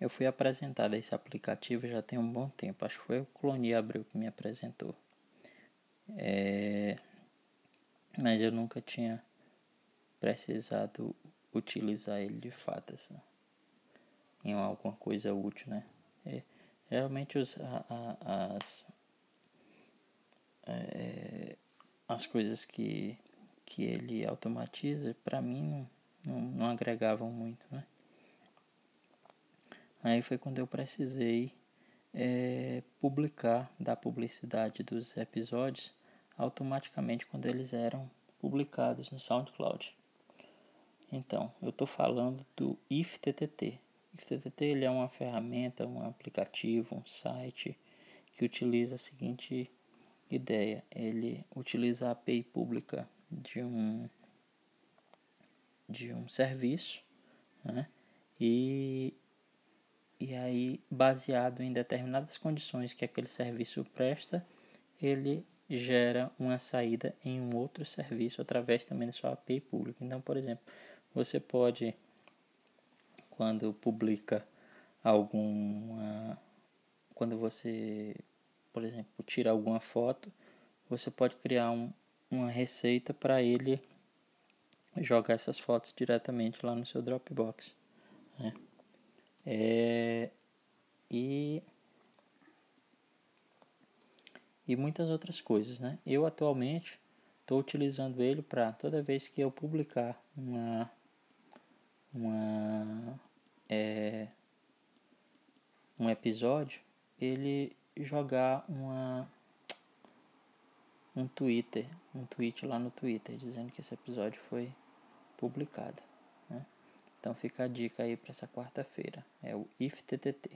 Eu fui apresentado a esse aplicativo já tem um bom tempo. Acho que foi o Clone Abreu que me apresentou. É... Mas eu nunca tinha precisado utilizar ele de fato assim, em alguma coisa útil, né? É, geralmente os, a, a, as, é, as coisas que, que ele automatiza, para mim, não, não, não agregavam muito, né? Aí foi quando eu precisei é, publicar, dar publicidade dos episódios automaticamente quando eles eram publicados no SoundCloud. Então, eu estou falando do IFTTT. IFTTT ele é uma ferramenta, um aplicativo, um site que utiliza a seguinte ideia. Ele utiliza a API pública de um, de um serviço né? e, e aí, baseado em determinadas condições que aquele serviço presta, ele gera uma saída em um outro serviço através também da sua API pública. Então, por exemplo, você pode, quando publica alguma. Quando você, por exemplo, tira alguma foto, você pode criar um, uma receita para ele jogar essas fotos diretamente lá no seu Dropbox. Né? É, e e muitas outras coisas, né? Eu atualmente estou utilizando ele para toda vez que eu publicar uma uma é, um episódio, ele jogar uma um Twitter, um tweet lá no Twitter dizendo que esse episódio foi publicado. Né? Então fica a dica aí para essa quarta-feira, é o IFTTT.